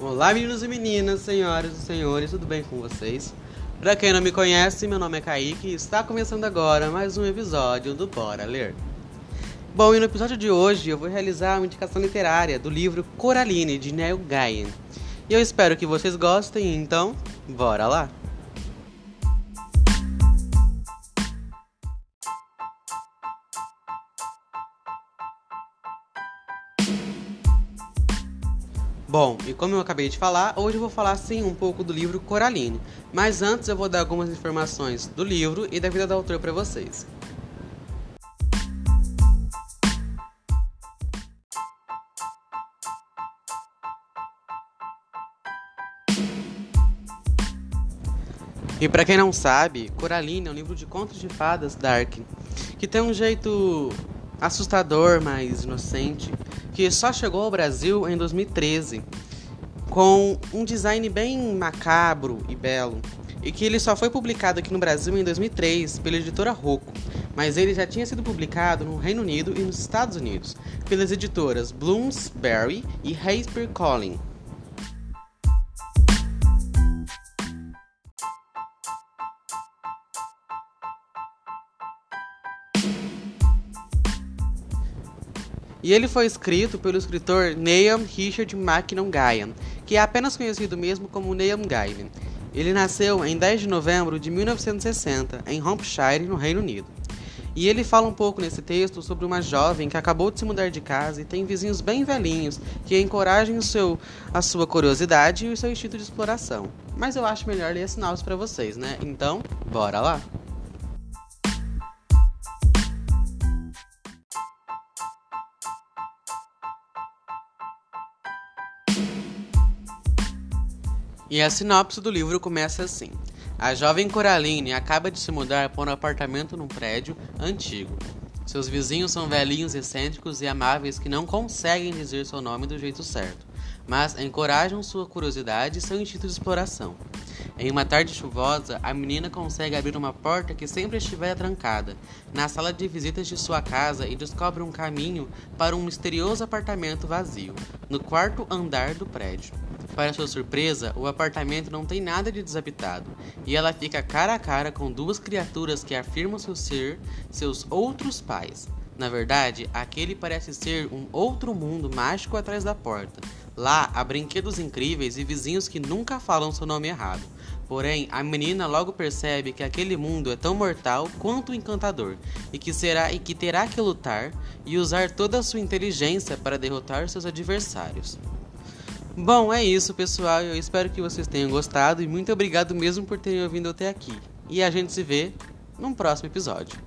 Olá, meninos e meninas, senhoras e senhores, tudo bem com vocês? Pra quem não me conhece, meu nome é Kaique e está começando agora mais um episódio do Bora Ler. Bom, e no episódio de hoje eu vou realizar uma indicação literária do livro Coraline, de Neil Gaiman. E eu espero que vocês gostem, então, bora lá! Bom, e como eu acabei de falar, hoje eu vou falar sim um pouco do livro Coraline, mas antes eu vou dar algumas informações do livro e da vida do autor para vocês. E para quem não sabe, Coraline é um livro de contos de fadas dark, que tem um jeito assustador, mas inocente, que só chegou ao Brasil em 2013, com um design bem macabro e belo, e que ele só foi publicado aqui no Brasil em 2003 pela editora Rocco, mas ele já tinha sido publicado no Reino Unido e nos Estados Unidos pelas editoras Bloomsbury e HarperCollins. E ele foi escrito pelo escritor Neil Richard Mackinnon Gaian, que é apenas conhecido mesmo como Neil Gaiman. Ele nasceu em 10 de novembro de 1960, em Hampshire, no Reino Unido. E ele fala um pouco nesse texto sobre uma jovem que acabou de se mudar de casa e tem vizinhos bem velhinhos que encorajam o seu, a sua curiosidade e o seu instinto de exploração. Mas eu acho melhor ler a sinopse para vocês, né? Então, bora lá! E a sinopse do livro começa assim: A jovem Coraline acaba de se mudar para um apartamento num prédio antigo. Seus vizinhos são velhinhos excêntricos e amáveis que não conseguem dizer seu nome do jeito certo, mas encorajam sua curiosidade e seu instinto de exploração. Em uma tarde chuvosa, a menina consegue abrir uma porta que sempre estivera trancada na sala de visitas de sua casa e descobre um caminho para um misterioso apartamento vazio, no quarto andar do prédio. Para sua surpresa, o apartamento não tem nada de desabitado e ela fica cara a cara com duas criaturas que afirmam seu ser seus outros pais. Na verdade, aquele parece ser um outro mundo mágico atrás da porta. Lá há brinquedos incríveis e vizinhos que nunca falam seu nome errado. Porém, a menina logo percebe que aquele mundo é tão mortal quanto encantador e que será e que terá que lutar e usar toda a sua inteligência para derrotar seus adversários. Bom, é isso, pessoal. Eu espero que vocês tenham gostado e muito obrigado mesmo por terem ouvido até aqui. E a gente se vê num próximo episódio.